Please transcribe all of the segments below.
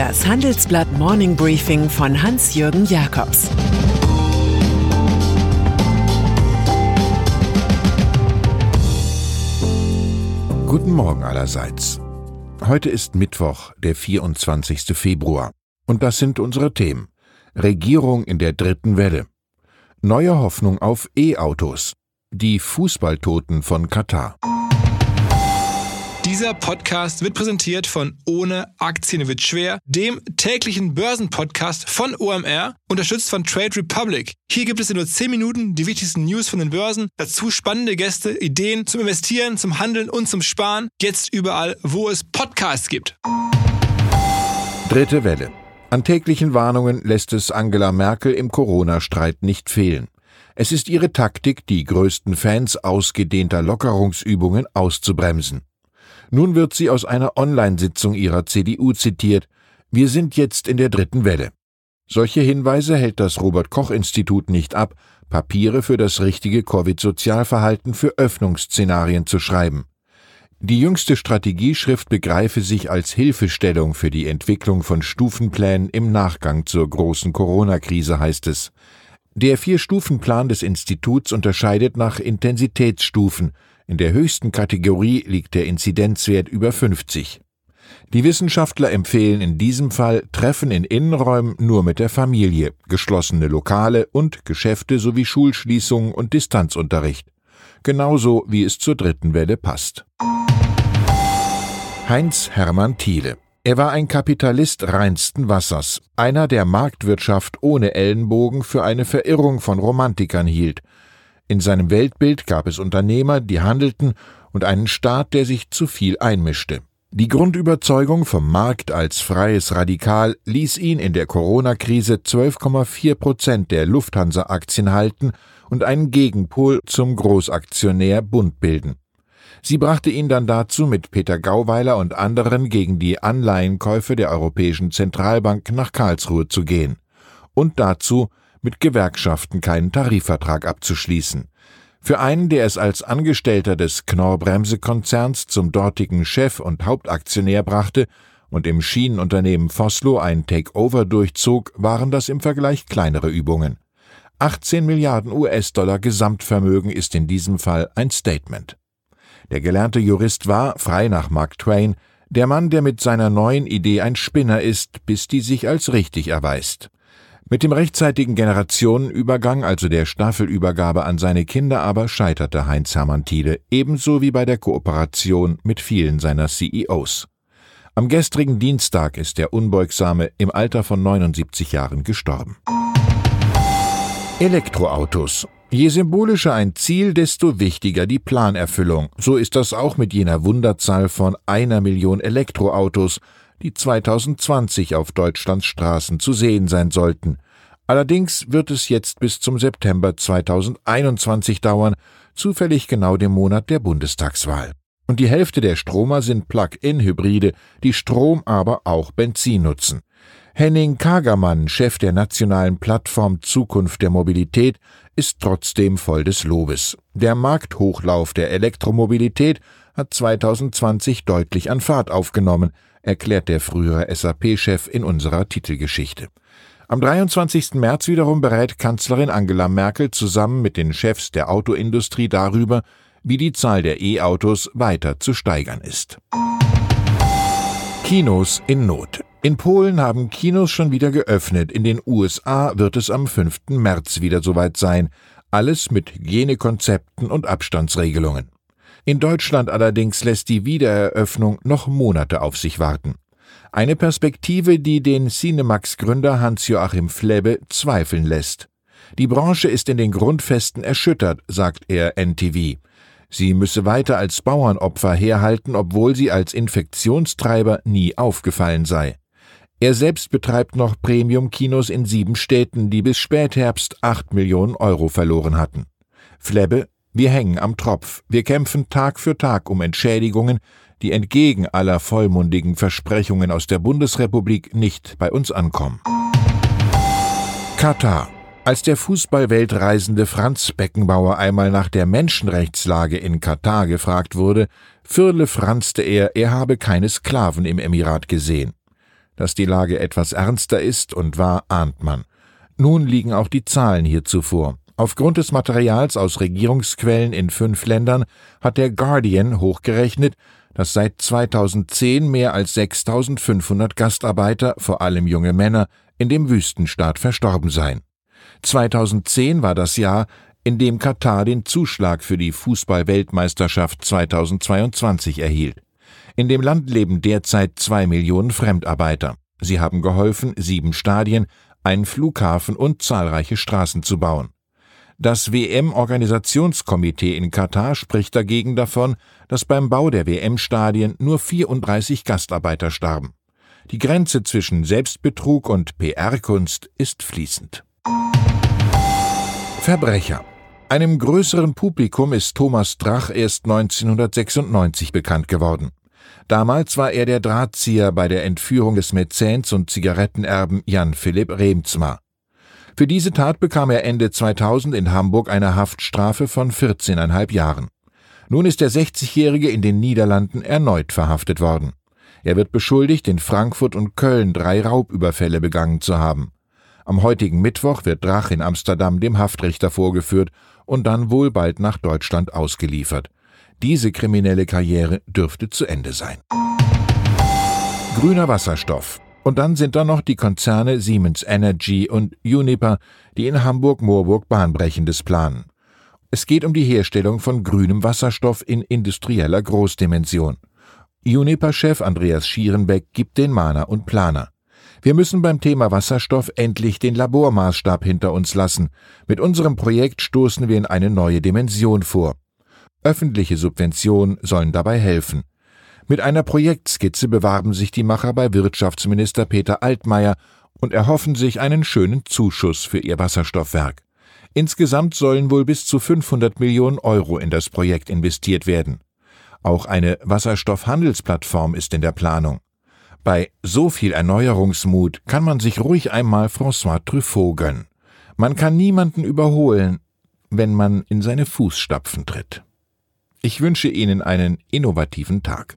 Das Handelsblatt Morning Briefing von Hans-Jürgen Jakobs Guten Morgen allerseits. Heute ist Mittwoch, der 24. Februar. Und das sind unsere Themen. Regierung in der dritten Welle. Neue Hoffnung auf E-Autos. Die Fußballtoten von Katar. Dieser Podcast wird präsentiert von Ohne Aktien wird schwer, dem täglichen Börsenpodcast von OMR, unterstützt von Trade Republic. Hier gibt es in nur 10 Minuten die wichtigsten News von den Börsen, dazu spannende Gäste, Ideen zum Investieren, zum Handeln und zum Sparen. Jetzt überall, wo es Podcasts gibt. Dritte Welle. An täglichen Warnungen lässt es Angela Merkel im Corona-Streit nicht fehlen. Es ist ihre Taktik, die größten Fans ausgedehnter Lockerungsübungen auszubremsen. Nun wird sie aus einer Online-Sitzung ihrer CDU zitiert. Wir sind jetzt in der dritten Welle. Solche Hinweise hält das Robert Koch Institut nicht ab, Papiere für das richtige Covid-Sozialverhalten für Öffnungsszenarien zu schreiben. Die jüngste Strategieschrift begreife sich als Hilfestellung für die Entwicklung von Stufenplänen im Nachgang zur großen Corona-Krise, heißt es. Der Vier-Stufen-Plan des Instituts unterscheidet nach Intensitätsstufen, in der höchsten Kategorie liegt der Inzidenzwert über 50. Die Wissenschaftler empfehlen in diesem Fall Treffen in Innenräumen nur mit der Familie, geschlossene Lokale und Geschäfte sowie Schulschließungen und Distanzunterricht. Genauso wie es zur dritten Welle passt. Heinz Hermann Thiele er war ein Kapitalist reinsten Wassers, einer, der Marktwirtschaft ohne Ellenbogen für eine Verirrung von Romantikern hielt, in seinem Weltbild gab es Unternehmer, die handelten, und einen Staat, der sich zu viel einmischte. Die Grundüberzeugung vom Markt als freies Radikal ließ ihn in der Corona-Krise 12,4 Prozent der Lufthansa-Aktien halten und einen Gegenpol zum Großaktionär Bund bilden. Sie brachte ihn dann dazu, mit Peter Gauweiler und anderen gegen die Anleihenkäufe der Europäischen Zentralbank nach Karlsruhe zu gehen. Und dazu, mit Gewerkschaften keinen Tarifvertrag abzuschließen. Für einen, der es als Angestellter des Knorr-Bremse-Konzerns zum dortigen Chef und Hauptaktionär brachte und im Schienenunternehmen Foslo ein Takeover durchzog, waren das im Vergleich kleinere Übungen. 18 Milliarden US-Dollar Gesamtvermögen ist in diesem Fall ein Statement. Der gelernte Jurist war, frei nach Mark Twain, der Mann, der mit seiner neuen Idee ein Spinner ist, bis die sich als richtig erweist. Mit dem rechtzeitigen Generationenübergang, also der Staffelübergabe an seine Kinder aber, scheiterte Heinz Hermann Thiele, ebenso wie bei der Kooperation mit vielen seiner CEOs. Am gestrigen Dienstag ist der Unbeugsame im Alter von 79 Jahren gestorben. Elektroautos. Je symbolischer ein Ziel, desto wichtiger die Planerfüllung. So ist das auch mit jener Wunderzahl von einer Million Elektroautos, die 2020 auf Deutschlands Straßen zu sehen sein sollten. Allerdings wird es jetzt bis zum September 2021 dauern, zufällig genau dem Monat der Bundestagswahl. Und die Hälfte der Stromer sind Plug-in-Hybride, die Strom aber auch Benzin nutzen. Henning Kagermann, Chef der nationalen Plattform Zukunft der Mobilität, ist trotzdem voll des Lobes. Der Markthochlauf der Elektromobilität hat 2020 deutlich an Fahrt aufgenommen erklärt der frühere SAP-Chef in unserer Titelgeschichte. Am 23. März wiederum berät Kanzlerin Angela Merkel zusammen mit den Chefs der Autoindustrie darüber, wie die Zahl der E-Autos weiter zu steigern ist. Kinos in Not. In Polen haben Kinos schon wieder geöffnet, in den USA wird es am 5. März wieder soweit sein, alles mit Hygienekonzepten und Abstandsregelungen. In Deutschland allerdings lässt die Wiedereröffnung noch Monate auf sich warten. Eine Perspektive, die den Cinemax-Gründer Hans-Joachim Flebbe zweifeln lässt. Die Branche ist in den Grundfesten erschüttert, sagt er NTV. Sie müsse weiter als Bauernopfer herhalten, obwohl sie als Infektionstreiber nie aufgefallen sei. Er selbst betreibt noch Premium-Kinos in sieben Städten, die bis Spätherbst acht Millionen Euro verloren hatten. Flebbe wir hängen am Tropf, wir kämpfen Tag für Tag um Entschädigungen, die entgegen aller vollmundigen Versprechungen aus der Bundesrepublik nicht bei uns ankommen. Katar. Als der Fußballweltreisende Franz Beckenbauer einmal nach der Menschenrechtslage in Katar gefragt wurde, firle franzte er, er habe keine Sklaven im Emirat gesehen. Dass die Lage etwas ernster ist und war, ahnt man. Nun liegen auch die Zahlen hierzu vor. Aufgrund des Materials aus Regierungsquellen in fünf Ländern hat der Guardian hochgerechnet, dass seit 2010 mehr als 6500 Gastarbeiter, vor allem junge Männer, in dem Wüstenstaat verstorben seien. 2010 war das Jahr, in dem Katar den Zuschlag für die Fußball-Weltmeisterschaft 2022 erhielt. In dem Land leben derzeit zwei Millionen Fremdarbeiter. Sie haben geholfen, sieben Stadien, einen Flughafen und zahlreiche Straßen zu bauen. Das WM-Organisationskomitee in Katar spricht dagegen davon, dass beim Bau der WM-Stadien nur 34 Gastarbeiter starben. Die Grenze zwischen Selbstbetrug und PR-Kunst ist fließend. Verbrecher. Einem größeren Publikum ist Thomas Drach erst 1996 bekannt geworden. Damals war er der Drahtzieher bei der Entführung des Mäzens und Zigarettenerben Jan Philipp Remzma. Für diese Tat bekam er Ende 2000 in Hamburg eine Haftstrafe von 14,5 Jahren. Nun ist der 60-Jährige in den Niederlanden erneut verhaftet worden. Er wird beschuldigt, in Frankfurt und Köln drei Raubüberfälle begangen zu haben. Am heutigen Mittwoch wird Drach in Amsterdam dem Haftrichter vorgeführt und dann wohl bald nach Deutschland ausgeliefert. Diese kriminelle Karriere dürfte zu Ende sein. Grüner Wasserstoff. Und dann sind da noch die Konzerne Siemens Energy und Uniper, die in Hamburg-Moorburg Bahnbrechendes planen. Es geht um die Herstellung von grünem Wasserstoff in industrieller Großdimension. Uniper-Chef Andreas Schierenbeck gibt den Mahner und Planer. Wir müssen beim Thema Wasserstoff endlich den Labormaßstab hinter uns lassen. Mit unserem Projekt stoßen wir in eine neue Dimension vor. Öffentliche Subventionen sollen dabei helfen. Mit einer Projektskizze bewarben sich die Macher bei Wirtschaftsminister Peter Altmaier und erhoffen sich einen schönen Zuschuss für ihr Wasserstoffwerk. Insgesamt sollen wohl bis zu 500 Millionen Euro in das Projekt investiert werden. Auch eine Wasserstoffhandelsplattform ist in der Planung. Bei so viel Erneuerungsmut kann man sich ruhig einmal François Truffaut gönnen. Man kann niemanden überholen, wenn man in seine Fußstapfen tritt. Ich wünsche Ihnen einen innovativen Tag.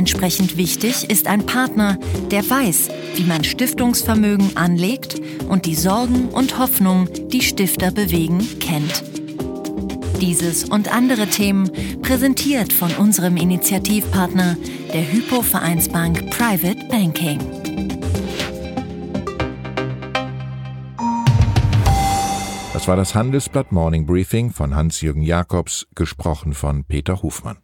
Entsprechend wichtig ist ein Partner, der weiß, wie man Stiftungsvermögen anlegt und die Sorgen und Hoffnungen, die Stifter bewegen, kennt. Dieses und andere Themen präsentiert von unserem Initiativpartner, der Hypo Vereinsbank Private Banking. Das war das Handelsblatt Morning Briefing von Hans-Jürgen Jakobs, gesprochen von Peter Hofmann.